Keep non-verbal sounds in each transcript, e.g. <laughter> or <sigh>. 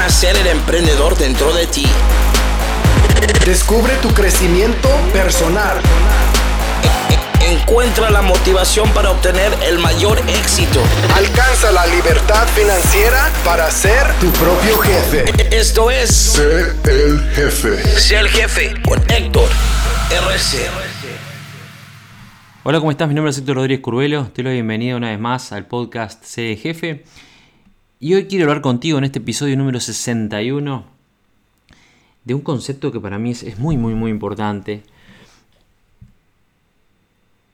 nacer el emprendedor dentro de ti. Descubre tu crecimiento personal. Encuentra la motivación para obtener el mayor éxito. Alcanza la libertad financiera para ser tu propio jefe. Esto es Sé el jefe. Sé el jefe con Héctor RC. Hola, ¿cómo estás? Mi nombre es Héctor Rodríguez Curvelo. Te doy la bienvenida una vez más al podcast Sé el jefe. Y hoy quiero hablar contigo en este episodio número 61 de un concepto que para mí es, muy, muy, muy importante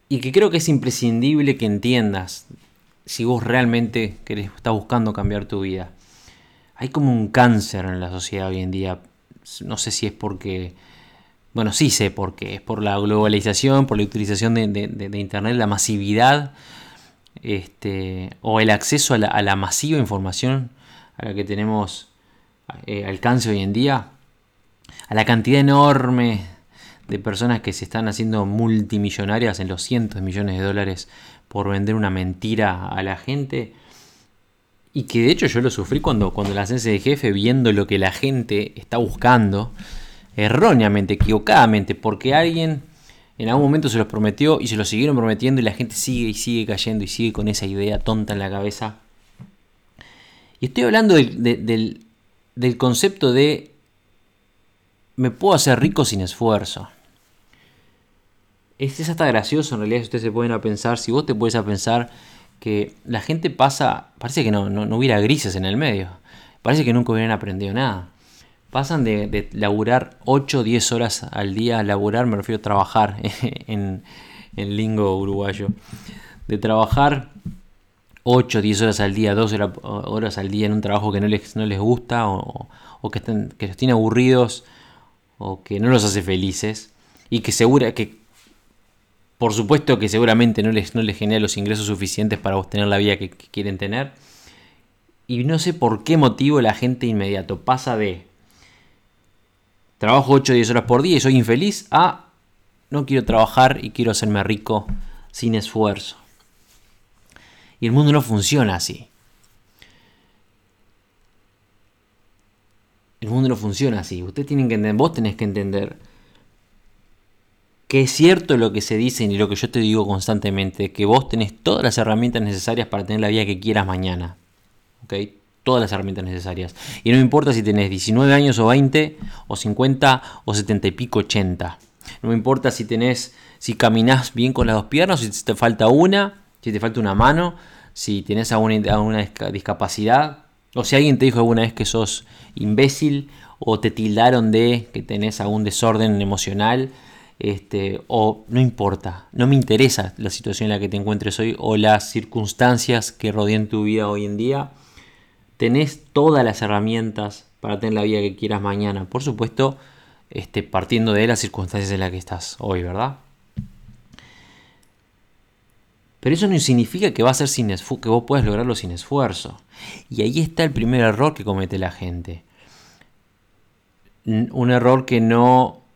y que creo que es imprescindible que entiendas si vos realmente querés, estás buscando cambiar tu vida. Hay como un cáncer en la sociedad hoy en día. No sé si es porque... Bueno, sí sé por qué. Es por la globalización, por la utilización de- de- de Internet, la masividad, este, o el acceso a la, masiva información a la que tenemos eh, alcance hoy en día, a la cantidad enorme de personas que se están haciendo multimillonarias en los cientos de millones de dólares por vender una mentira a la gente. Y que de hecho yo lo sufrí cuando, cuando la ciencia de jefe, viendo lo que la gente está buscando, erróneamente, equivocadamente, porque alguien en algún momento se los prometió y se lo siguieron prometiendo y la gente sigue y sigue cayendo y sigue con esa idea tonta en la cabeza. Y estoy hablando del, de- del, del concepto de me puedo hacer rico sin esfuerzo. Es, es hasta gracioso en realidad si ustedes se pueden a pensar, si vos te puedes a pensar que la gente pasa, parece que no, no, no hubiera grises en el medio, parece que nunca hubieran aprendido nada. Pasan de, de laburar 8 o 10 horas al día, laburar me refiero a trabajar <laughs> en, en lingo uruguayo, de trabajar 8 o 10 horas al día, 12 hora- horas al día en un trabajo que no les, no les gusta o, o que, estén, que los tiene aburridos o que no los hace felices y que segura que por supuesto que seguramente no les, no les genera los ingresos suficientes para obtener la vida que, que quieren tener. Y no sé por qué motivo la gente inmediato pasa de trabajo 8 o 10 horas por día y soy infeliz a no quiero trabajar y quiero hacerme rico sin esfuerzo. Y el mundo no funciona así. El mundo no funciona así. Ustedes tienen que entender, vos tenés que entender que es cierto lo que se dice y lo que yo te digo constantemente, que vos tenés todas las herramientas necesarias para tener la vida que quieras mañana. ¿Ok? Todas las herramientas necesarias. Y no me importa si tenés 19 años o 20, o 50, o 70 y pico, 80. No me importa si tenés, si caminás bien con las dos piernas, si te falta una, si te falta una mano, si tenés alguna, alguna disca- discapacidad, o si alguien te dijo alguna vez que sos imbécil, o te tildaron de que tenés algún desorden emocional, este, o no importa, no me interesa la situación en la que te encuentres hoy o las circunstancias que rodean tu vida hoy en día. Tenés todas las herramientas para tener la vida que quieras mañana. Por supuesto, este, partiendo de las circunstancias en las que estás hoy, ¿verdad? Pero eso no significa que va a ser sin que vos puedas lograrlo sin esfuerzo. Y ahí está el primer error que comete la gente. Un error que no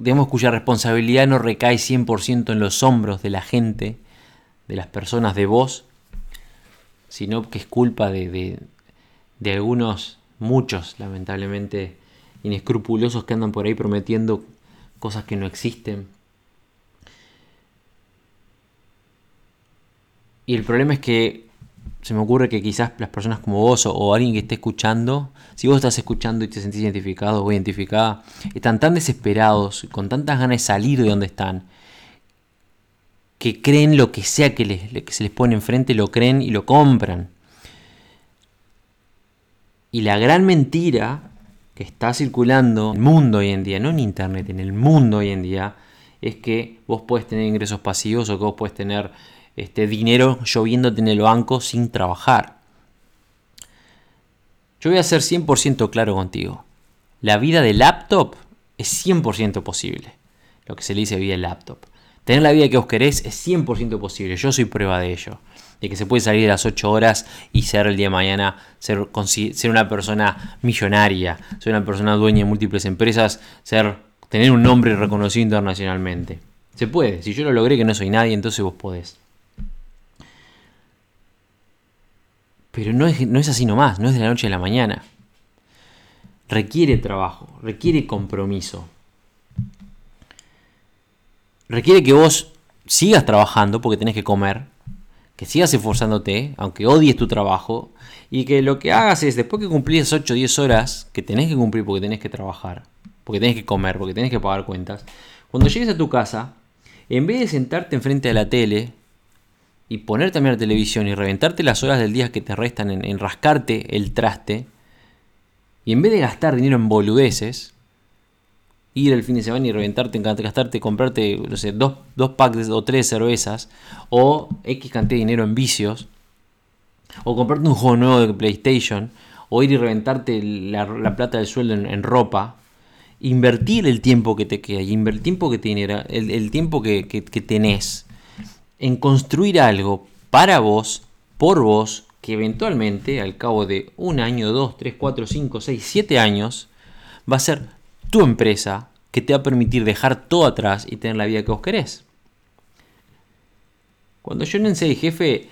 digamos, cuya responsabilidad no recae 100% en los hombros de la gente, de las personas de vos, sino que es culpa de, de- algunos, muchos, lamentablemente, inescrupulosos que andan por ahí prometiendo cosas que no existen. Y el problema es que se me ocurre que quizás las personas como vos o, o alguien que esté escuchando, si vos estás escuchando y te sentís identificado o identificada, están tan desesperados, con tantas ganas de salir de donde están, que creen lo que sea que, se les pone enfrente, lo creen y lo compran. Y la gran mentira que está circulando en el mundo hoy en día, no en internet, en el mundo hoy en día, es que vos puedes tener ingresos pasivos o que vos puedes tener este dinero lloviéndote en el banco sin trabajar. Yo voy a ser 100% claro contigo. La vida de laptop es 100% posible. Lo que se le dice vida de laptop. Tener la vida que vos querés es 100% posible. Yo soy prueba de ello. De que se puede salir a las 8 horas y ser el día de mañana, ser una persona millonaria, ser una persona dueña de múltiples empresas, ser, tener un nombre reconocido internacionalmente. Se puede. Si yo lo logré que no soy nadie, entonces vos podés. Pero no es, no es así nomás, no es de la noche a la mañana. requiere trabajo, requiere compromiso. Requiere que vos sigas trabajando porque tenés que comer, que sigas esforzándote, aunque odies tu trabajo, y que lo que hagas es, después que cumplís 8 o 10 horas, que tenés que cumplir porque tenés que trabajar, porque tenés que comer, porque tenés que pagar cuentas, cuando llegues a tu casa, en vez de sentarte enfrente de la tele y ponerte a mirar televisión y reventarte las horas del día que te restan en, rascarte el traste, y en vez de gastar dinero en boludeces, ir el fin de semana y reventarte, gastarte, comprarte, no sé, dos, dos packs o tres cervezas, o X cantidad de dinero en vicios, o comprarte un juego nuevo de PlayStation, o ir y reventarte la, plata del sueldo en, ropa, invertir el tiempo que te queda y el tiempo que, tiene, el, tiempo que, tenés en construir algo para vos, por vos, que eventualmente al cabo de un año, dos, tres, cuatro, cinco, seis, siete años, va a ser tu empresa que te va a permitir dejar todo atrás y tener la vida que vos querés. Cuando yo en Sede Jefe,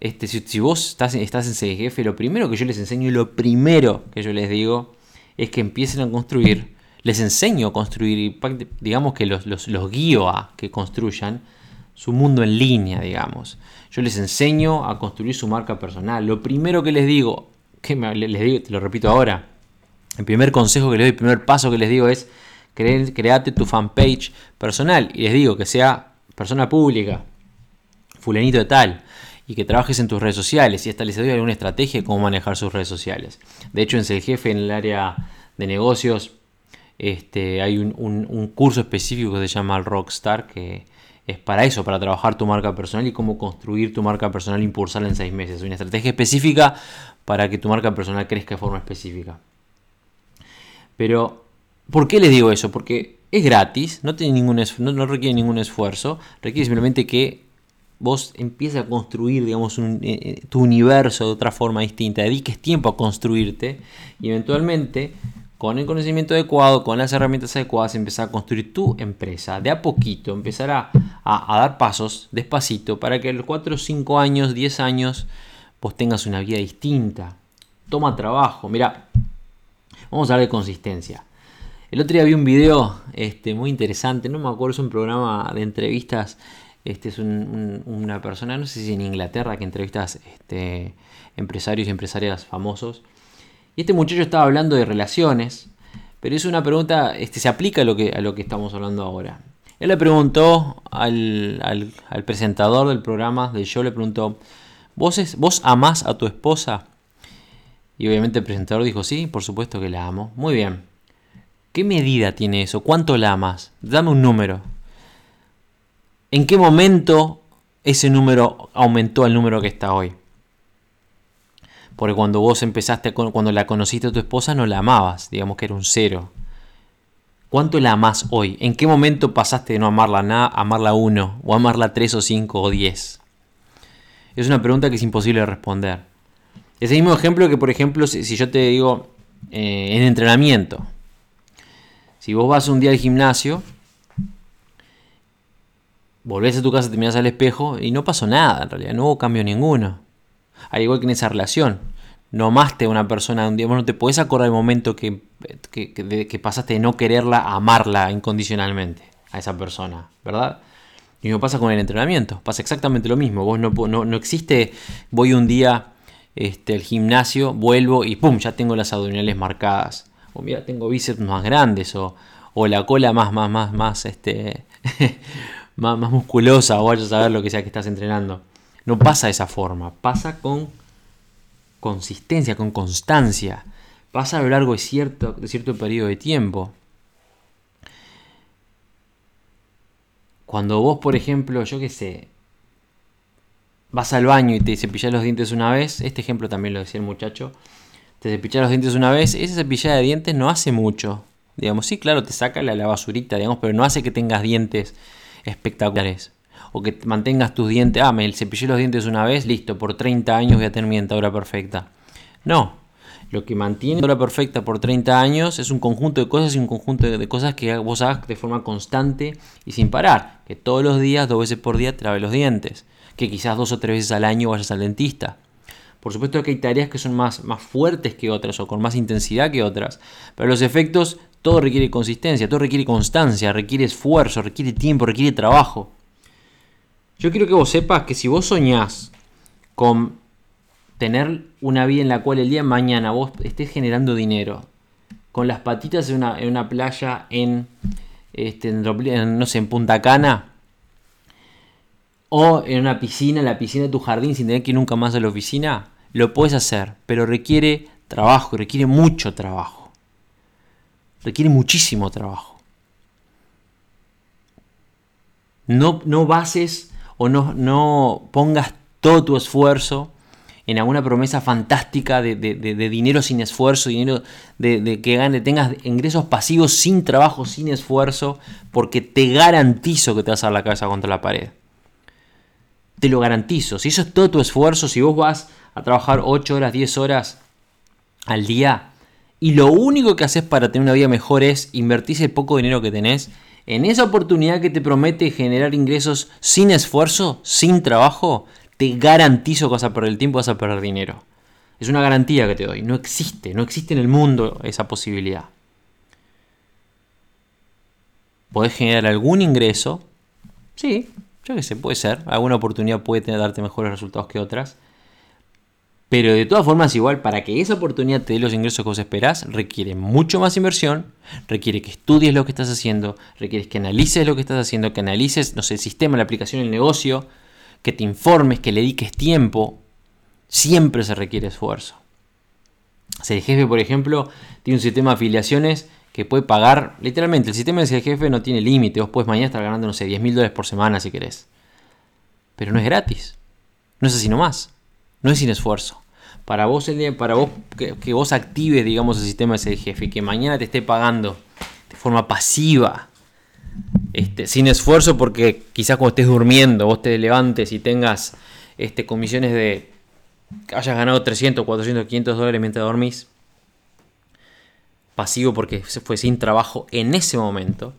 este, si, vos estás, estás en Sede Jefe, lo primero que yo les enseño y lo primero que yo les digo es que empiecen a construir. Les enseño a construir, digamos que los, los, guío a que construyan su mundo en línea, digamos. Yo les enseño a construir su marca personal. Lo primero que les digo, que les digo, te lo repito ahora, el primer consejo que les doy, el primer paso que les digo es create tu fanpage personal y les digo que sea persona pública, fulanito de tal, y que trabajes en tus redes sociales y hasta les doy alguna estrategia de cómo manejar sus redes sociales. De hecho, en el jefe en el área de negocios este, hay un, curso específico que se llama el Rockstar que es para eso, para trabajar tu marca personal y cómo construir tu marca personal e impulsarla en seis meses. Una estrategia específica para que tu marca personal crezca de forma específica. Pero, ¿por qué les digo eso? Porque es gratis, no, tiene ningún no, requiere ningún esfuerzo, requiere simplemente que vos empieces a construir, digamos, eh, eh, tu universo de otra forma distinta, dediques tiempo a construirte y eventualmente con el conocimiento adecuado, con las herramientas adecuadas, empezar a construir tu empresa. De a poquito, empezar a, a, dar pasos despacito para que a los 4, 5 años, 10 años, vos tengas una vida distinta. Toma trabajo. Mira, Vamos a hablar de consistencia. El otro día vi un video este, muy interesante, no me acuerdo, es un programa de entrevistas. Este es una persona, no sé si en Inglaterra, que entrevistas este, empresarios y empresarias famosos. Y este muchacho estaba hablando de relaciones, pero es una pregunta, este, se aplica a lo, que, estamos hablando ahora. Él le preguntó al, presentador del programa, del show, le preguntó, ¿vos, es, ¿vos amás a tu esposa? Y obviamente el presentador dijo, sí, por supuesto que la amo. Muy bien. ¿Qué medida tiene eso? ¿Cuánto la amas? Dame un número. ¿En qué momento ese número aumentó al número que está hoy? Porque cuando vos empezaste, cuando la conociste a tu esposa, no la amabas, digamos que era un cero. ¿Cuánto la amás hoy? ¿En qué momento pasaste de no amarla nada a amarla uno, o amarla tres o cinco o diez? Es una pregunta que es imposible de responder. Ese mismo ejemplo que, por ejemplo, si, yo te digo eh, en entrenamiento, si vos vas un día al gimnasio, volvés a tu casa, te miras al espejo y no pasó nada, en realidad, no hubo cambio ninguno. Al igual que en esa relación, no amaste a una persona un día, vos no te podés acordar el momento que, pasaste de no quererla a amarla incondicionalmente a esa persona, ¿verdad? Y me pasa con el entrenamiento, pasa exactamente lo mismo. Vos no, no, no existe, voy un día este, el gimnasio, vuelvo y ¡pum! ya tengo las abdominales marcadas. O mira, tengo bíceps más grandes o, la cola más, más, más, más, este, <laughs> más, más musculosa o vaya a saber lo que sea que estás entrenando. No pasa de esa forma, pasa con consistencia, con constancia. Pasa a lo largo de cierto, de cierto periodo de tiempo. Cuando vos, por ejemplo, yo qué sé, vas al baño y te cepillas los dientes una vez, este ejemplo también lo decía el muchacho, te cepillas los dientes una vez, esa cepillada de dientes no hace mucho. Digamos, sí, claro, te saca la, la basurita, digamos, pero no hace que tengas dientes espectaculares. O que mantengas tus dientes, ah, me cepillé los dientes una vez, listo, por 30 años voy a tener mi dentadura perfecta. No, lo que mantiene la perfecta por 30 años es un conjunto de cosas y un conjunto de cosas que vos hagas de forma constante y sin parar. Que todos los días, dos veces por día, te los dientes que quizás dos o tres veces al año vayas al dentista. Por supuesto que hay tareas que son más, más fuertes que otras o con más intensidad que otras, pero los efectos, todo requiere consistencia, todo requiere constancia, requiere esfuerzo, requiere tiempo, requiere trabajo. Yo quiero que vos sepas que si vos soñás con tener una vida en la cual el día de mañana vos estés generando dinero, con las patitas en una, en una playa en, este, no sé, en Punta Cana, o en una piscina, en la piscina de tu jardín sin tener que ir nunca más a la oficina, lo puedes hacer, pero requiere trabajo, requiere mucho trabajo. Requiere muchísimo trabajo. No, no bases o no, no pongas todo tu esfuerzo en alguna promesa fantástica de, dinero sin esfuerzo, dinero de, que gane, tengas ingresos pasivos sin trabajo, sin esfuerzo, porque te garantizo que te vas a dar la cabeza contra la pared. Te lo garantizo. Si eso es todo tu esfuerzo, si vos vas a trabajar 8 horas, 10 horas al día, y lo único que haces para tener una vida mejor es invertir ese poco dinero que tenés en esa oportunidad que te promete generar ingresos sin esfuerzo, sin trabajo, te garantizo que vas a perder el tiempo, vas a perder dinero. Es una garantía que te doy. No existe, no existe en el mundo esa posibilidad. ¿Podés generar algún ingreso? Sí, yo qué sé, puede ser. Alguna oportunidad puede darte mejores resultados que otras. Pero de todas formas, igual, para que esa oportunidad te dé los ingresos que vos esperás, requiere mucho más inversión, requiere que estudies lo que estás haciendo, requiere que analices lo que estás haciendo, que analices, no sé, el sistema, la aplicación, el negocio, que te informes, que le dediques tiempo, siempre se requiere esfuerzo. el jefe, por ejemplo, tiene un sistema de afiliaciones que puede pagar, literalmente, el sistema de jefe no tiene límite, vos puedes mañana estar ganando, no sé, 10 mil dólares por semana si querés. Pero no es gratis, no es así nomás, no es sin esfuerzo. Para vos, para vos que, vos actives, digamos, el sistema de jefe y que mañana te esté pagando de forma pasiva, este, sin esfuerzo porque quizás cuando estés durmiendo vos te levantes y tengas este, comisiones de hayas ganado 300, 400, 500 dólares mientras dormís. Pasivo porque fue sin trabajo en ese momento.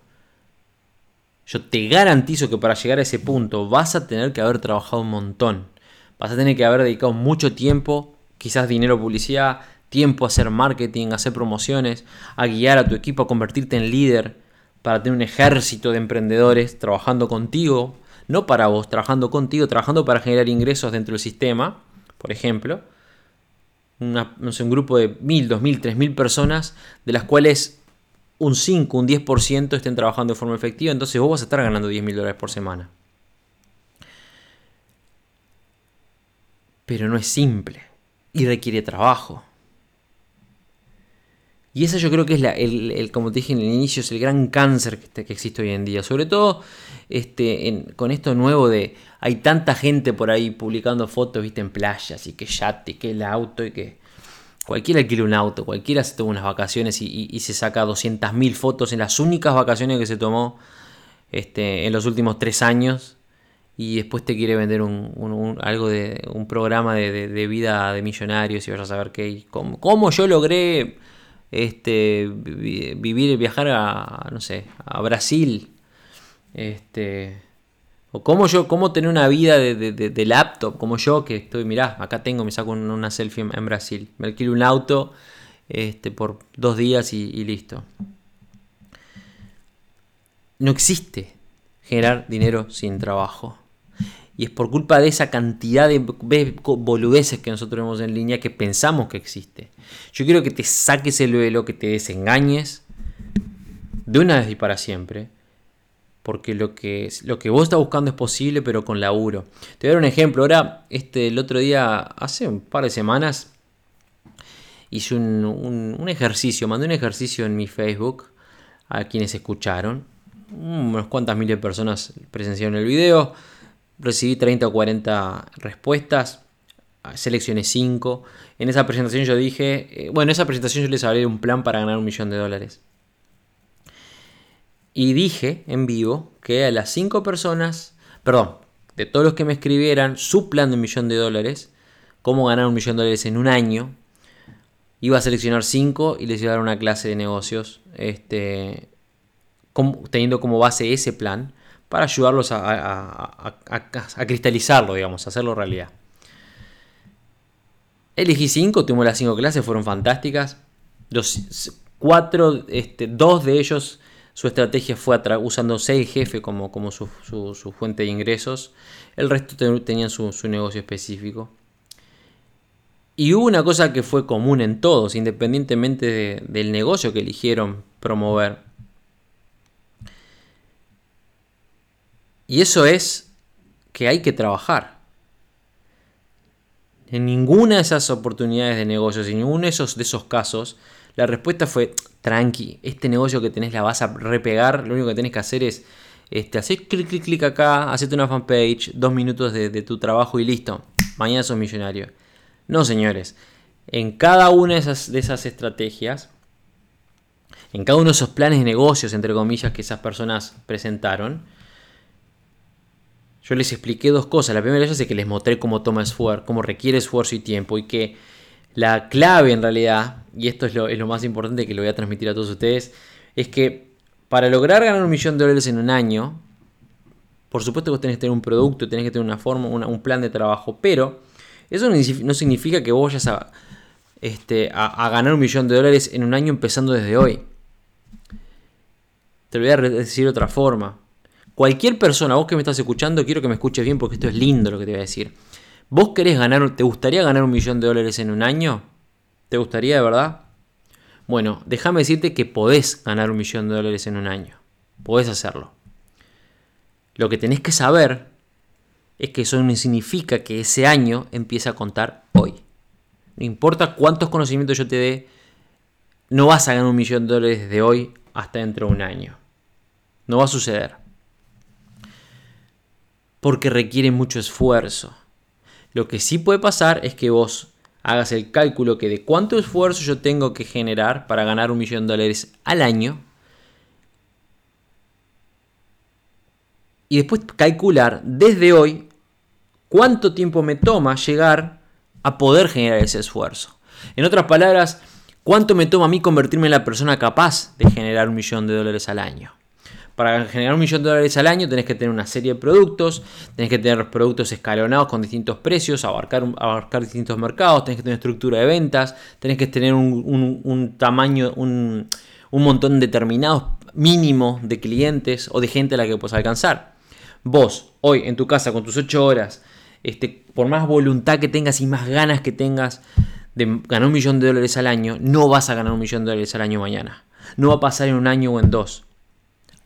Yo te garantizo que para llegar a ese punto vas a tener que haber trabajado un montón. Vas a tener que haber dedicado mucho tiempo, quizás dinero, publicidad, tiempo a hacer marketing, a hacer promociones, a guiar a tu equipo, a convertirte en líder para tener un ejército de emprendedores trabajando contigo, no para vos, trabajando contigo, trabajando para generar ingresos dentro del sistema, por ejemplo. No sé, un grupo de 1000, 2000, 3000 personas, de las cuales un 5, un 10% estén trabajando de forma efectiva, entonces vos vas a estar ganando 10 mil dólares por semana. Pero no es simple y requiere trabajo. Y ese yo creo que es el, como te dije en el inicio, es el gran cáncer que, que existe hoy en día. Sobre todo este, con esto nuevo de hay tanta gente por ahí publicando fotos, viste, en playas y que yate, que el auto y que cualquiera alquila un auto, cualquiera se toma unas vacaciones y, se saca 200.000 fotos en las únicas vacaciones que se tomó este, en los últimos tres años y después te quiere vender un, algo de un programa de, vida de millonarios y vas a saber qué, cómo, cómo yo logré este, vivir, viajar a, no sé, a Brasil, este, o cómo yo, cómo tener una vida de, laptop, como yo, que estoy, mirá, acá tengo, me saco una selfie en, Brasil, me alquilo un auto este, por dos días y listo. No existe generar dinero sin trabajo. Y es por culpa de esa cantidad de boludeces que nosotros vemos en línea que pensamos que existe. Yo quiero que te saques el velo, que te desengañes de una vez y para siempre. Porque lo que, lo que vos estás buscando es posible, pero con laburo. Te voy a dar un ejemplo. Ahora, este, el otro día, hace un par de semanas, hice un, ejercicio, mandé un ejercicio en mi Facebook a quienes escucharon. Unas cuantas miles de personas presenciaron el video recibí 30 o 40 respuestas, seleccioné 5. En esa presentación yo dije, eh, bueno, en esa presentación yo les hablé de un plan para ganar un millón de dólares. Y dije en vivo que a las 5 personas, perdón, de todos los que me escribieran su plan de un millón de dólares, cómo ganar un millón de dólares en un año, iba a seleccionar 5 y les iba a dar una clase de negocios, este, teniendo como base ese plan para ayudarlos a, cristalizarlo, digamos, a hacerlo realidad. Elegí cinco, tuvimos las cinco clases, fueron fantásticas. Los cuatro, este, dos de ellos, su estrategia fue usando seis jefe como, como su, fuente de ingresos. El resto tenían su, negocio específico. Y hubo una cosa que fue común en todos, independientemente del negocio que eligieron promover. Y eso es que hay que trabajar. En ninguna de esas oportunidades de negocios, en ninguno de esos, de esos casos, la respuesta fue, tranqui, este negocio que tenés la vas a repegar, lo único que tenés que hacer es este, hacer clic, clic, clic acá, hacerte una fanpage, dos minutos de, tu trabajo y listo, mañana sos millonario. No, señores, en cada una de esas, de esas estrategias, en cada uno de esos planes de negocios, entre comillas, que esas personas presentaron, yo les expliqué dos cosas. La primera de ellas es que les mostré cómo toma esfuerzo, cómo requiere esfuerzo y tiempo y que la clave en realidad, y esto es lo, más importante que lo voy a transmitir a todos ustedes, es que para lograr ganar un millón de dólares en un año, por supuesto que vos tenés que tener un producto, tenés que tener una forma, un plan de trabajo, pero eso no significa que vos vayas a, este, a, ganar un millón de dólares en un año empezando desde hoy. Te lo voy a decir de otra forma. Cualquier persona, vos que me estás escuchando, quiero que me escuches bien porque esto es lindo lo que te voy a decir. ¿Vos querés ganar, te gustaría ganar un millón de dólares en un año? ¿Te gustaría de verdad? Bueno, déjame decirte que podés ganar un millón de dólares en un año. Podés hacerlo. Lo que tenés que saber es que eso no significa que ese año empiece a contar hoy. No importa cuántos conocimientos yo te dé, no vas a ganar un millón de dólares desde hoy hasta dentro de un año. No va a suceder porque requiere mucho esfuerzo. Lo que sí puede pasar es que vos hagas el cálculo que de cuánto esfuerzo yo tengo que generar para ganar un millón de dólares al año y después calcular desde hoy cuánto tiempo me toma llegar a poder generar ese esfuerzo. En otras palabras, cuánto me toma a mí convertirme en la persona capaz de generar un millón de dólares al año. Para generar un millón de dólares al año tenés que tener una serie de productos, tenés que tener productos escalonados con distintos precios, abarcar, abarcar distintos mercados, tenés que tener estructura de ventas, tenés que tener un, tamaño, un, montón determinado mínimo de clientes o de gente a la que puedes alcanzar. Vos, hoy en tu casa con tus 8 horas, este, por más voluntad que tengas y más ganas que tengas de ganar un millón de dólares al año, no vas a ganar un millón de dólares al año mañana. No va a pasar en un año o en dos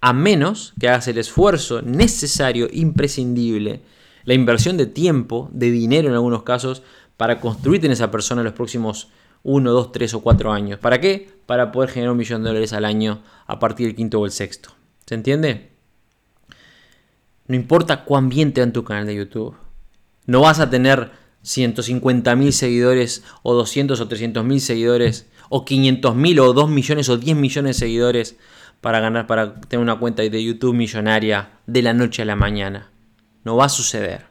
a menos que hagas el esfuerzo necesario, imprescindible, la inversión de tiempo, de dinero en algunos casos, para construirte en esa persona en los próximos 1, 2, 3 o 4 años. ¿Para qué? Para poder generar un millón de dólares al año a partir del quinto o el sexto. ¿Se entiende? No importa cuán bien te va en tu canal de YouTube. No vas a tener 150 mil seguidores o 200 o 300 mil seguidores o 500 mil o 2 millones o 10 millones de seguidores para ganar, para tener una cuenta de YouTube millonaria de la noche a la mañana. No va a suceder.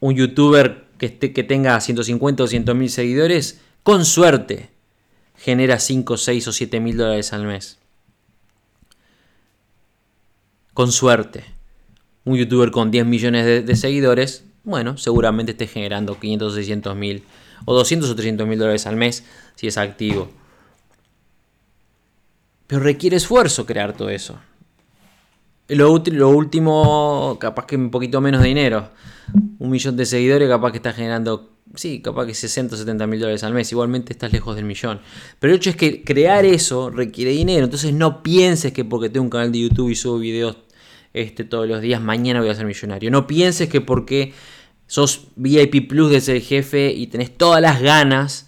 Un youtuber que, esté, que tenga 150 o 100 mil seguidores, con suerte, genera 5, 6 o 7 mil dólares al mes. Con suerte. Un youtuber con 10 millones de, de seguidores, bueno, seguramente esté generando 500 o 600 mil o 200 o 300 mil dólares al mes si es activo. Pero requiere esfuerzo crear todo eso. Lo, lo último, capaz que un poquito menos de dinero. Un millón de seguidores, capaz que está generando, sí, capaz que 60 o 70 mil dólares al mes. Igualmente estás lejos del millón. Pero el hecho es que crear eso requiere dinero. Entonces no pienses que porque tengo un canal de YouTube y subo videos este, todos los días, mañana voy a ser millonario. No pienses que porque sos VIP Plus de ser jefe y tenés todas las ganas,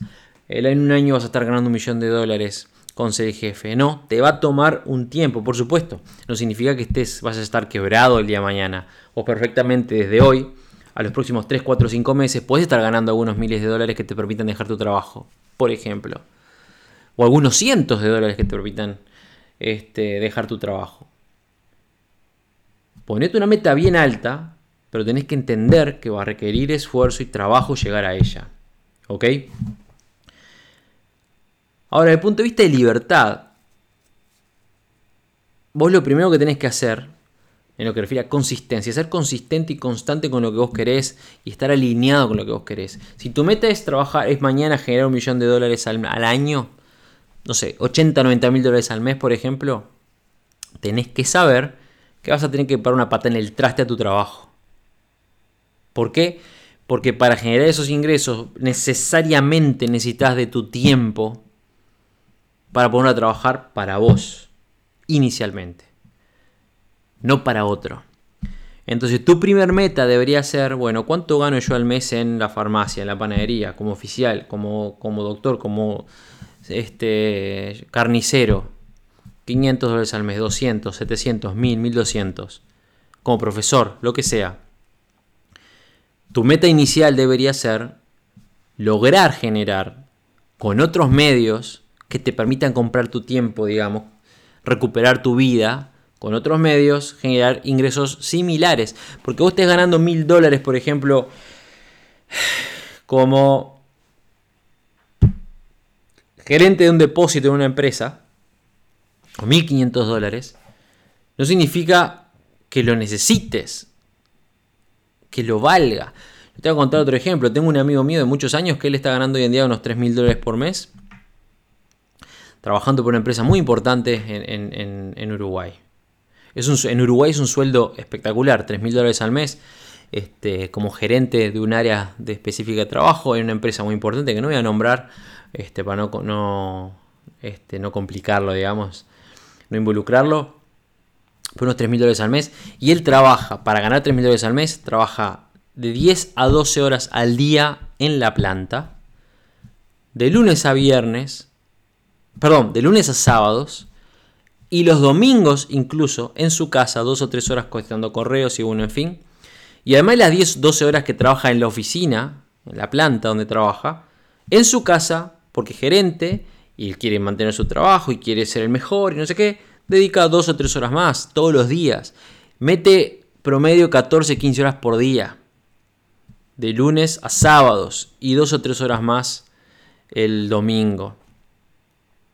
en un año vas a estar ganando un millón de dólares con ser jefe. No, te va a tomar un tiempo, por supuesto. No significa que estés, vas a estar quebrado el día de mañana. O perfectamente desde hoy, a los próximos 3, 4, 5 meses, puedes estar ganando algunos miles de dólares que te permitan dejar tu trabajo, por ejemplo. O algunos cientos de dólares que te permitan este, dejar tu trabajo. Ponete una meta bien alta, pero tenés que entender que va a requerir esfuerzo y trabajo llegar a ella. ¿Ok? Ahora, desde el punto de vista de libertad, vos lo primero que tenés que hacer en lo que refiere a consistencia, ser consistente y constante con lo que vos querés y estar alineado con lo que vos querés. Si tu meta es trabajar, es mañana generar un millón de dólares al, año, no sé, 80, 90 mil dólares al mes, por ejemplo, tenés que saber que vas a tener que parar una pata en el traste a tu trabajo. ¿Por qué? Porque para generar esos ingresos necesariamente necesitas de tu tiempo para poner a trabajar para vos, inicialmente no para otro. Entonces tu primer meta debería ser, bueno, ¿cuánto gano yo al mes en la farmacia, en la panadería, como oficial, como, como doctor, como este, carnicero? 500 dólares al mes, 200, 700, 1000, 1200. Como profesor, lo que sea. Tu meta inicial debería ser lograr generar con otros medios que te permitan comprar tu tiempo, digamos, recuperar tu vida, con otros medios generar ingresos similares. Porque vos estés ganando mil dólares, por ejemplo, como gerente de un depósito en una empresa, o 1.500 dólares, no significa que lo necesites, que lo valga. Te voy a contar otro ejemplo. Tengo un amigo mío de muchos años que él está ganando hoy en día unos 3.000 dólares por mes, trabajando por una empresa muy importante en Uruguay en Uruguay es un sueldo espectacular, 3 mil dólares al mes. Este, como gerente de un área de específica de trabajo en una empresa muy importante que no voy a nombrar este, para no, no, este, no complicarlo, digamos, no involucrarlo, por unos 3 mil dólares al mes. Y él trabaja, para ganar 3 mil dólares al mes, trabaja de 10 a 12 horas al día en la planta, de lunes a viernes, perdón, de lunes a sábados, y los domingos incluso en su casa, dos o tres horas contestando correos y uno, en fin. Y además las 10, 12 horas que trabaja en la oficina, en la planta donde trabaja, en su casa, porque es gerente y quiere mantener su trabajo y quiere ser el mejor y no sé qué, dedica dos o tres horas más todos los días. Mete promedio 14, 15 horas por día, de lunes a sábados y dos o tres horas más el domingo.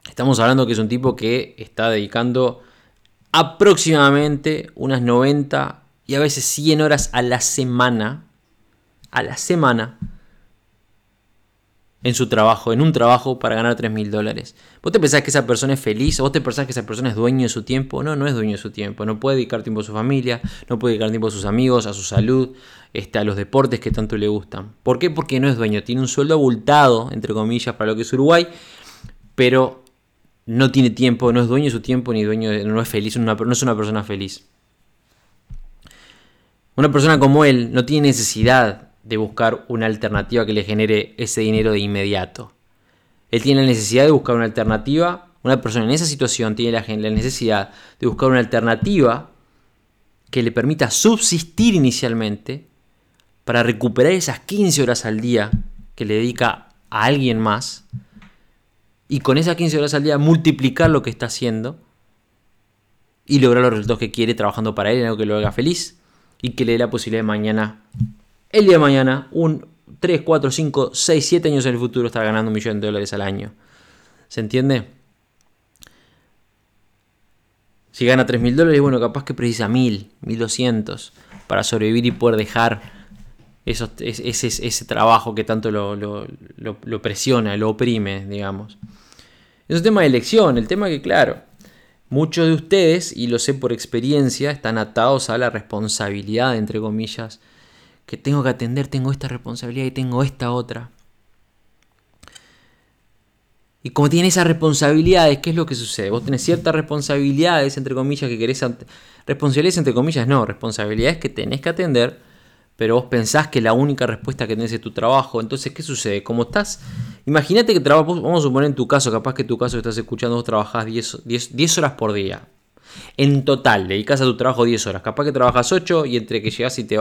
Estamos hablando que es un tipo que está dedicando aproximadamente unas 90 y a veces 100 horas a la semana, a la semana, en su trabajo, en un trabajo para ganar 3 mil dólares. ¿Vos te pensás que esa persona es feliz? ¿O vos te pensás que esa persona es dueño de su tiempo? No, no es dueño de su tiempo. No puede dedicar tiempo a su familia, no puede dedicar tiempo a sus amigos, a su salud, este, a los deportes que tanto le gustan. ¿Por qué? Porque no es dueño. Tiene un sueldo abultado, entre comillas, para lo que es Uruguay, pero no tiene tiempo, no es dueño de su tiempo ni dueño de, no es feliz, no es una persona feliz. Una persona como él no tiene necesidad de buscar una alternativa que le genere ese dinero de inmediato. Él tiene la necesidad de buscar una alternativa. Una persona en esa situación tiene la, la necesidad de buscar una alternativa que le permita subsistir inicialmente para recuperar esas 15 horas al día que le dedica a alguien más y con esas 15 horas al día multiplicar lo que está haciendo y lograr los resultados que quiere trabajando para él en algo que lo haga feliz y que le dé la posibilidad de mañana, el día de mañana, un 3, 4, 5, 6, 7 años en el futuro estar ganando un millón de dólares al año. ¿Se entiende? Si gana 3 mil dólares, bueno, capaz que precisa 1000, 1200 para sobrevivir y poder dejar ese, ese, trabajo que tanto lo, lo, presiona, lo oprime, digamos. Es un tema de elección, el tema que, claro, muchos de ustedes, y lo sé por experiencia, están atados a la responsabilidad, entre comillas, que tengo que atender, tengo esta responsabilidad y tengo esta otra. Y como tienen esas responsabilidades, ¿qué es lo que sucede? Vos tenés ciertas responsabilidades, entre comillas, que querés... Responsabilidades, entre comillas, no. Responsabilidades que tenés que atender pero vos pensás que la única respuesta que tenés es tu trabajo. Entonces, ¿qué sucede? Como estás, imagínate que trabajas, vamos a suponer en tu caso, capaz que en tu caso estás escuchando, vos trabajás 10, horas por día. En total, dedicas a tu trabajo 10 horas. Capaz que trabajas 8 y entre que llegas y te,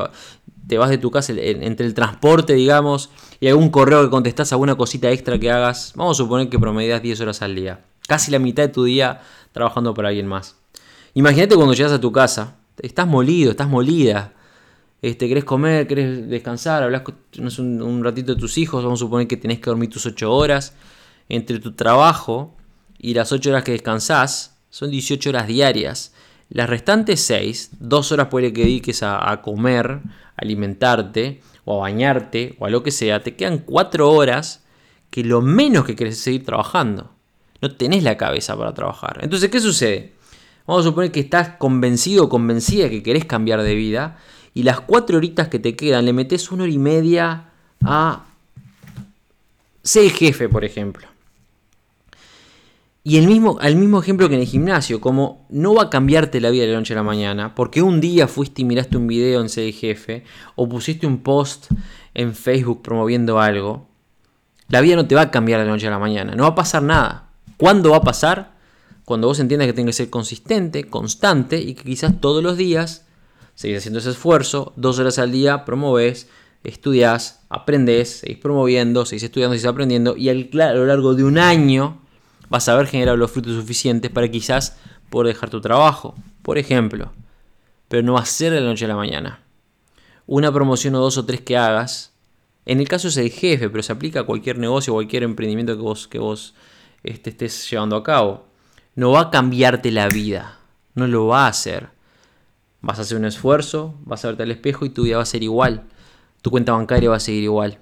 te vas de tu casa, entre el transporte, digamos, y algún correo que contestás, alguna cosita extra que hagas, vamos a suponer que promedias 10 horas al día. Casi la mitad de tu día trabajando para alguien más. Imagínate cuando llegas a tu casa, estás molido, estás molida este, querés comer, querés descansar, hablas un, un, ratito de tus hijos, vamos a suponer que tenés que dormir tus 8 horas, entre tu trabajo y las 8 horas que descansás, son 18 horas diarias. Las restantes 6, dos horas puede que dediques a, a comer, alimentarte, o a bañarte, o a lo que sea, te quedan 4 horas que lo menos que querés es seguir trabajando. No tenés la cabeza para trabajar. Entonces, ¿qué sucede? Vamos a suponer que estás convencido o convencida que querés cambiar de vida y las 4 horitas que te quedan le metes una hora y media a ser jefe, por ejemplo. Y el mismo, al mismo ejemplo que en el gimnasio, como no va a cambiarte la vida de la noche a la mañana, porque un día fuiste y miraste un video en Ser Jefe, o pusiste un post en Facebook promoviendo algo, la vida no te va a cambiar de la noche a la mañana, no va a pasar nada. ¿Cuándo va a pasar? Cuando vos entiendas que tienes que ser consistente, constante, y que quizás todos los días seguís haciendo ese esfuerzo, dos horas al día promoves, estudias, aprendes, seguís promoviendo, seguís estudiando, seguís aprendiendo, y a lo largo de un año vas a haber generado los frutos suficientes para quizás poder dejar tu trabajo, por ejemplo. Pero no va a ser de la noche a la mañana. Una promoción o dos o tres que hagas, en el caso es el jefe, pero se aplica a cualquier negocio, cualquier emprendimiento que vos, que vos este, estés llevando a cabo. No va a cambiarte la vida, no lo va a hacer. Vas a hacer un esfuerzo, vas a verte al espejo y tu vida va a ser igual. Tu cuenta bancaria va a seguir igual.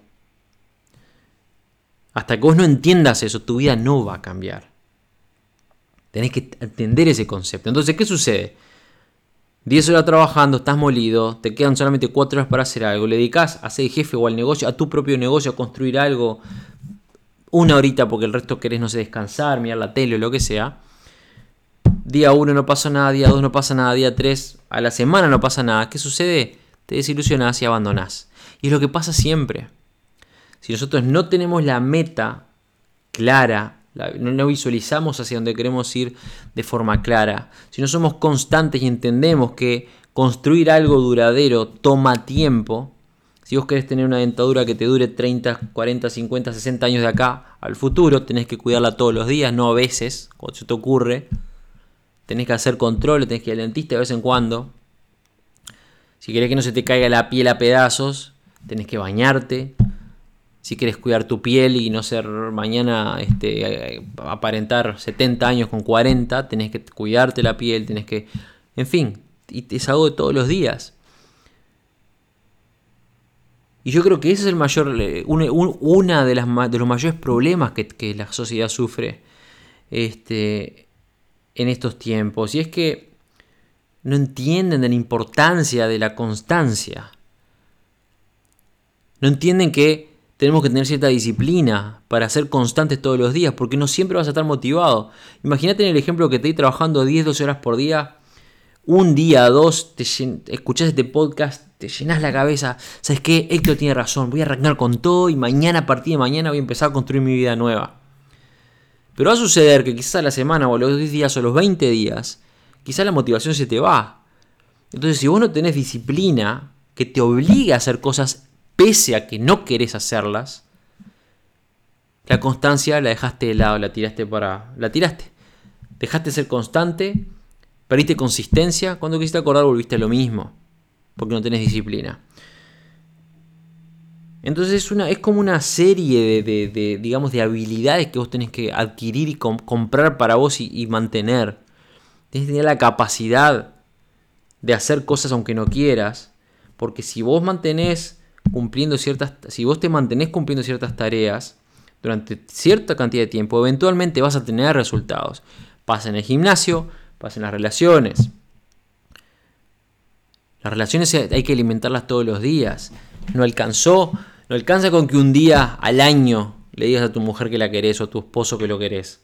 Hasta que vos no entiendas eso, tu vida no va a cambiar. Tenés que entender ese concepto. Entonces, ¿qué sucede? 10 horas trabajando, estás molido, te quedan solamente 4 horas para hacer algo, le dedicas a ser jefe o al negocio, a tu propio negocio, a construir algo, una horita porque el resto querés, no sé, descansar, mirar la tele o lo que sea. Día 1 no pasa nada, día 2 no pasa nada, día 3 a la semana no pasa nada. ¿Qué sucede? Te desilusionás y abandonás. Y es lo que pasa siempre si nosotros no tenemos la meta clara, no, visualizamos hacia dónde queremos ir de forma clara, si no somos constantes y entendemos que construir algo duradero toma tiempo, si vos querés tener una dentadura que te dure 30, 40, 50, 60 años de acá al futuro, tenés que cuidarla todos los días, no a veces, cuando se te ocurre. Tenés que hacer control, tenés que ir al dentista de vez en cuando. Si querés que no se te caiga la piel a pedazos, tenés que bañarte, si quieres cuidar tu piel y no ser mañana este, aparentar 70 años con 40, tenés que cuidarte la piel, tenés que... En fin, y es algo de todos los días. Y yo creo que ese es el mayor, una de, los mayores problemas que, la sociedad sufre este, en estos tiempos. Y es que no entienden de la importancia de la constancia. No entienden que tenemos que tener cierta disciplina para ser constantes todos los días, porque no siempre vas a estar motivado. Imagínate en el ejemplo que te estoy trabajando 10, 12 horas por día, un día, dos, te escuchás este podcast, te llenas la cabeza, ¿sabes qué? Héctor tiene razón, voy a arrancar con todo y mañana, a partir de mañana, voy a empezar a construir mi vida nueva. Pero va a suceder que quizás a la semana o los 10 días o los 20 días, quizás la motivación se te va. Entonces, si vos no tenés disciplina que te obliga a hacer cosas pese a que no querés hacerlas, la constancia la dejaste de lado, la tiraste para. la tiraste. Dejaste de ser constante, perdiste consistencia, cuando quisiste acordar volviste a lo mismo, porque no tenés disciplina. Entonces es, una, es como una serie de, digamos, de habilidades que vos tenés que adquirir y comprar para vos y, mantener. Tienes que tener la capacidad de hacer cosas aunque no quieras, porque si vos mantenés cumpliendo ciertas, si vos te mantenés cumpliendo ciertas tareas durante cierta cantidad de tiempo, eventualmente vas a tener resultados. Pasa en el gimnasio, pasa en las relaciones. Las relaciones hay que alimentarlas todos los días. No alcanzó, no alcanza con que un día al año le digas a tu mujer que la querés o a tu esposo que lo querés.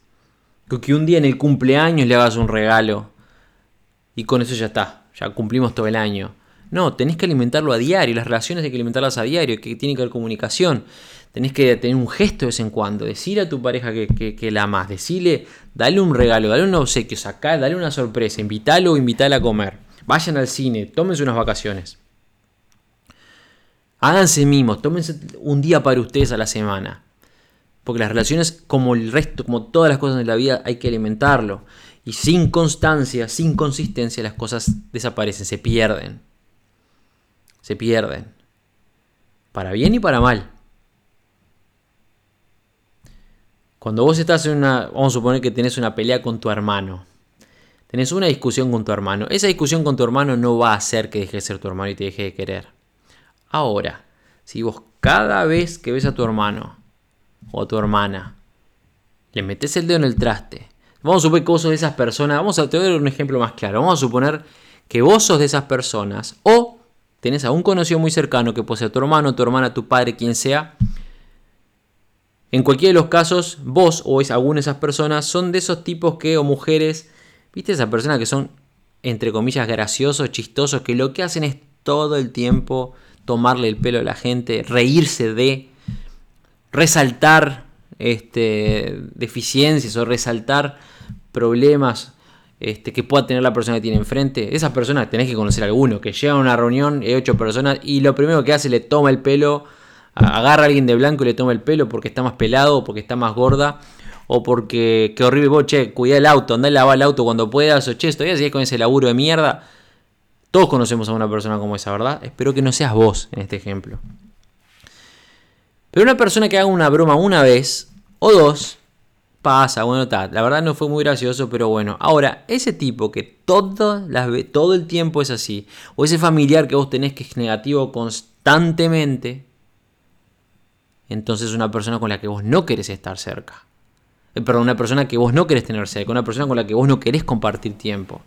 Con que un día en el cumpleaños le hagas un regalo. Y con eso ya está, ya cumplimos todo el año. No, tenés que alimentarlo a diario, las relaciones hay que alimentarlas a diario, que tiene que haber comunicación. Tenés que tener un gesto de vez en cuando, decirle a tu pareja que, la amas, decirle, dale un regalo, dale un obsequio, sacar, dale una sorpresa, invítalo o invítala a comer. Vayan al cine, tómense unas vacaciones. Háganse mimos, tómense un día para ustedes a la semana. Porque las relaciones, como el resto, como todas las cosas de la vida, hay que alimentarlo. Y sin constancia, sin consistencia, las cosas desaparecen, se pierden se pierden. Para bien y para mal. Cuando vos estás en una, vamos a suponer que tenés una pelea con tu hermano. Tenés una discusión con tu hermano. Esa discusión con tu hermano no va a hacer que deje de ser tu hermano y te deje de querer. Ahora, si vos cada vez que ves a tu hermano o a tu hermana, le metes el dedo en el traste, vamos a suponer que vos sos de esas personas, vamos a te dar un ejemplo más claro, vamos a suponer que vos sos de esas personas o tenés a un conocido muy cercano que posee a tu hermano, tu hermana, tu padre, quien sea, en cualquiera de los casos, vos o es alguna de esas personas son de esos tipos que, o mujeres, viste esas personas que son, entre comillas, graciosos, chistosos, que lo que hacen es todo el tiempo tomarle el pelo a la gente, reírse de, resaltar este, deficiencias o resaltar problemas este, que pueda tener la persona que tiene enfrente. Esas personas tenés que conocer a alguno, que llega a una reunión, hay ocho personas, y lo primero que hace le toma el pelo agarra a alguien de blanco y le toma el pelo porque está más pelado porque está más gorda o porque qué horrible vos, che, cuida el auto, anda a lavar el auto cuando puedas o che, estoy así con ese laburo de mierda. Todos conocemos a una persona como esa, ¿verdad? Espero que no seas vos en este ejemplo. Pero una persona que haga una broma una vez o dos, pasa, bueno, está. La verdad no fue muy gracioso, pero bueno. Ahora, ese tipo que todo, el tiempo es así, o ese familiar que vos tenés que es negativo constantemente, entonces una persona con la que vos no querés estar cerca. Eh, perdón, una persona que vos no querés tener cerca, una persona con la que vos no querés compartir tiempo.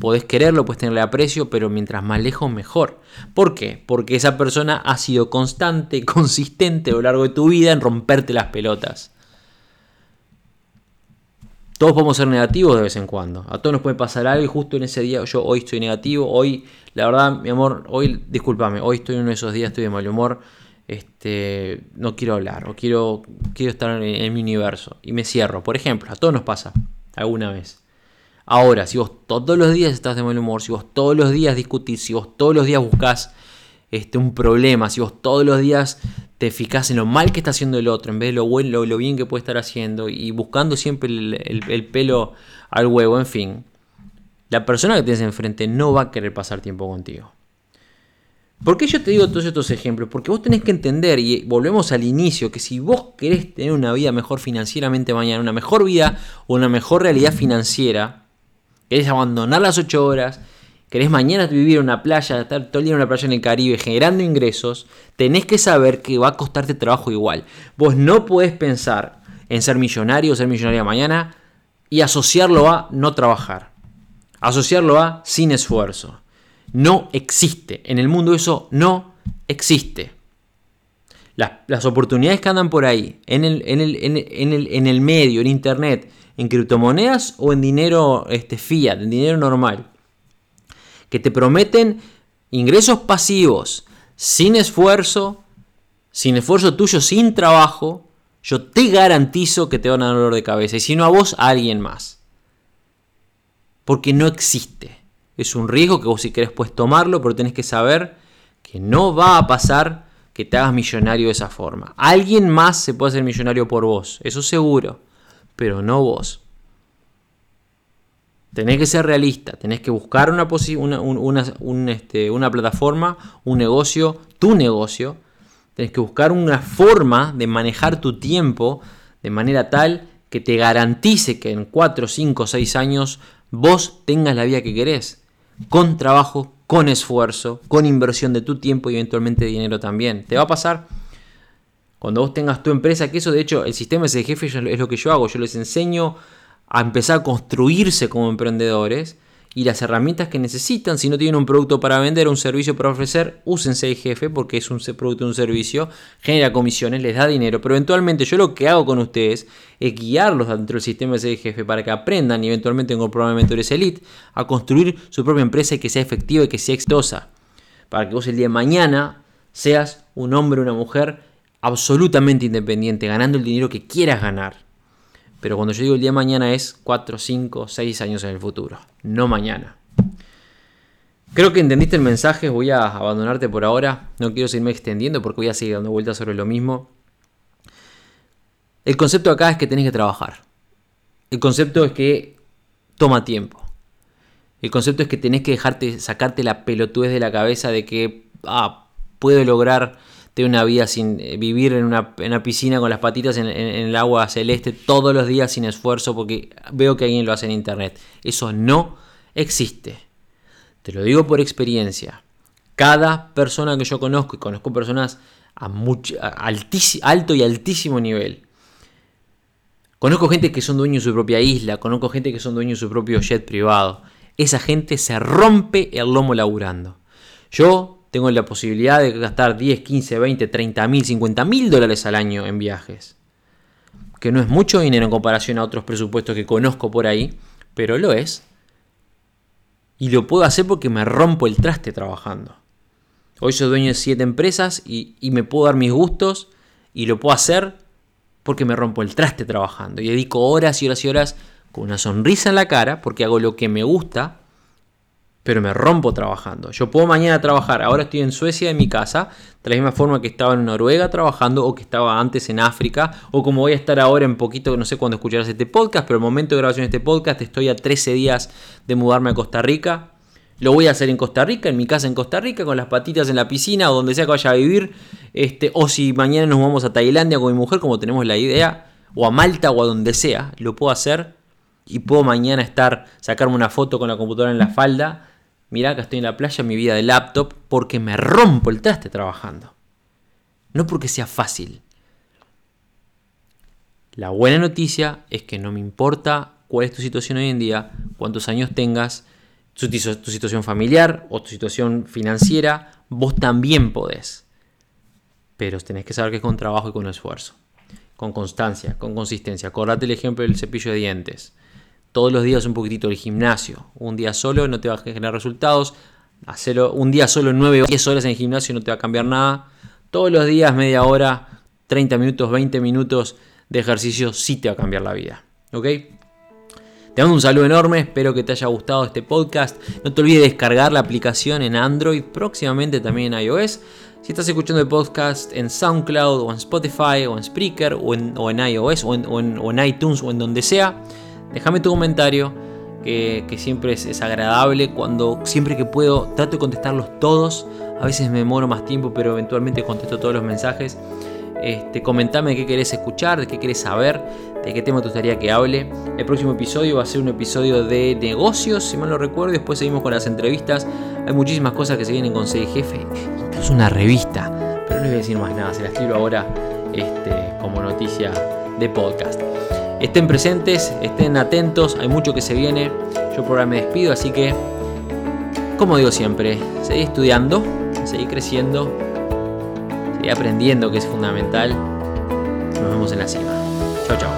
Podés quererlo, puedes tenerle aprecio, pero mientras más lejos mejor. ¿Por qué? Porque esa persona ha sido constante, consistente a lo largo de tu vida en romperte las pelotas. Todos podemos ser negativos de vez en cuando. A todos nos puede pasar algo y justo en ese día yo hoy estoy negativo. Hoy, la verdad, mi amor, hoy, discúlpame, hoy estoy en uno de esos días, estoy de mal humor este, no quiero hablar o quiero, quiero estar en, mi universo y me cierro. Por ejemplo, a todos nos pasa alguna vez. Ahora, si vos todos los días estás de mal humor, si vos todos los días discutís, si vos todos los días buscas este, un problema, si vos todos los días te fijás en lo mal que está haciendo el otro, en vez de lo, bueno, lo, bien que puede estar haciendo y buscando siempre el, pelo al huevo, en fin, la persona que tienes enfrente no va a querer pasar tiempo contigo. ¿Por qué yo te digo todos estos ejemplos? Porque vos tenés que entender, y volvemos al inicio, que si vos querés tener una vida mejor financieramente mañana, una mejor vida o una mejor realidad financiera, querés abandonar las 8 horas, querés mañana vivir en una playa, estar todo el día en una playa en el Caribe generando ingresos, tenés que saber que va a costarte trabajo igual. Vos no podés pensar en ser millonario o ser millonaria mañana y asociarlo a no trabajar. Asociarlo a sin esfuerzo. No existe. En el mundo eso no existe. Las, oportunidades que andan por ahí, en el, en el, medio, en internet, en criptomonedas o en dinero este, fiat, en dinero normal, que te prometen ingresos pasivos sin esfuerzo, sin esfuerzo tuyo, sin trabajo, yo te garantizo que te van a dar dolor de cabeza. Y si no a vos, a alguien más. Porque no existe. Es un riesgo que vos si querés puedes tomarlo, pero tenés que saber que no va a pasar que te hagas millonario de esa forma. Alguien más se puede hacer millonario por vos, eso seguro, pero no vos. Tenés que ser realista, tenés que buscar una, una, este, una plataforma, un negocio, tu negocio. Tenés que buscar una forma de manejar tu tiempo de manera tal que te garantice que en 4, 5, 6 años vos tengas la vida que querés con trabajo, con esfuerzo, con inversión de tu tiempo y eventualmente dinero también. ¿Te va a pasar? Cuando vos tengas tu empresa, que eso de hecho el sistema ese de jefe es lo que yo hago, yo les enseño a empezar a construirse como emprendedores y las herramientas que necesitan. Si no tienen un producto para vender un servicio para ofrecer, úsense el jefe porque es un producto, un servicio, genera comisiones, les da dinero. Pero eventualmente yo lo que hago con ustedes es guiarlos dentro del sistema de jefe para que aprendan y eventualmente el programa de mentores elite a construir su propia empresa y que sea efectiva y que sea exitosa. Para que vos el día de mañana seas un hombre una mujer absolutamente independiente, ganando el dinero que quieras ganar. Pero cuando yo digo el día de mañana es 4, 5, 6 años en el futuro, no mañana. Creo que entendiste el mensaje, voy a abandonarte por ahora, no quiero seguirme extendiendo porque voy a seguir dando vueltas sobre lo mismo. El concepto acá es que tenés que trabajar. El concepto es que toma tiempo. El concepto es que tenés que dejarte, sacarte la pelotudez de la cabeza de que ah, puedo lograr tener una vida sin eh, vivir en una, piscina con las patitas en, el agua celeste todos los días sin esfuerzo porque veo que alguien lo hace en internet. Eso no existe. Te lo digo por experiencia. Cada persona que yo conozco, y conozco personas a, alto y altísimo nivel, Conozco gente que son dueños de su propia isla, conozco gente que son dueños de su propio jet privado. Esa gente se rompe el lomo laburando. Yo tengo la posibilidad de gastar 10, 15, 20, 30 mil, 50 mil dólares al año en viajes. Que no es mucho dinero en comparación a otros presupuestos que conozco por ahí, pero lo es. Y lo puedo hacer porque me rompo el traste trabajando. Hoy soy dueño de 7 empresas y, y me puedo dar mis gustos y lo puedo hacer porque me rompo el traste trabajando y dedico horas y horas y horas con una sonrisa en la cara porque hago lo que me gusta, pero me rompo trabajando. Yo puedo mañana trabajar, ahora estoy en Suecia en mi casa, de la misma forma que estaba en Noruega trabajando o que estaba antes en África o como voy a estar ahora en poquito, no sé cuándo escucharás este podcast, pero el momento de grabación de este podcast estoy a 13 días de mudarme a Costa Rica lo voy a hacer en Costa Rica, en mi casa en Costa Rica, con las patitas en la piscina o donde sea que vaya a vivir. Este, o si mañana nos vamos a Tailandia con mi mujer, como tenemos la idea, o a Malta o a donde sea, lo puedo hacer. Y puedo mañana estar, sacarme una foto con la computadora en la falda. Mirá que estoy en la playa, mi vida de laptop, porque me rompo el traste trabajando. No porque sea fácil. La buena noticia es que no me importa cuál es tu situación hoy en día, cuántos años tengas, tu, tu situación familiar o tu situación financiera, vos también podés. Pero tenés que saber que es con trabajo y con esfuerzo. Con constancia, con consistencia. Acordate el ejemplo del cepillo de dientes. Todos los días un poquitito el gimnasio. Un día solo no te va a generar resultados. Hacerlo un día solo 9 o 10 horas en el gimnasio no te va a cambiar nada. Todos los días media hora, 30 minutos, 20 minutos de ejercicio sí te va a cambiar la vida. ¿Ok? Te mando un saludo enorme, espero que te haya gustado este podcast. No te olvides de descargar la aplicación en Android, próximamente también en iOS. Si estás escuchando el podcast en SoundCloud o en Spotify o en Spreaker o en, iOS o en, iTunes o en donde sea, déjame tu comentario que, siempre es, es, agradable. Cuando siempre que puedo trato de contestarlos todos. A veces me demoro más tiempo, pero eventualmente contesto todos los mensajes. Este, comentame qué querés escuchar, de qué querés saber, de qué tema te gustaría que hable. El próximo episodio va a ser un episodio de negocios, si mal no recuerdo. Después seguimos con las entrevistas. Hay muchísimas cosas que se vienen con C Jefe, incluso una revista. Pero no les voy a decir más nada, se las tiro ahora este, como noticia de podcast. Estén presentes, estén atentos, hay mucho que se viene. Yo por ahora me despido, así que, como digo siempre, seguí estudiando, seguí creciendo y aprendiendo que es fundamental. Nos vemos en la cima. Chao, chao.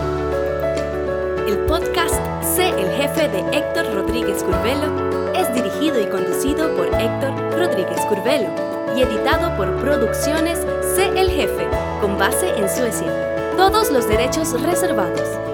El podcast Sé el jefe de Héctor Rodríguez Curvelo es dirigido y conducido por Héctor Rodríguez Curvelo y editado por Producciones Sé el jefe, con base en Suecia. Todos los derechos reservados.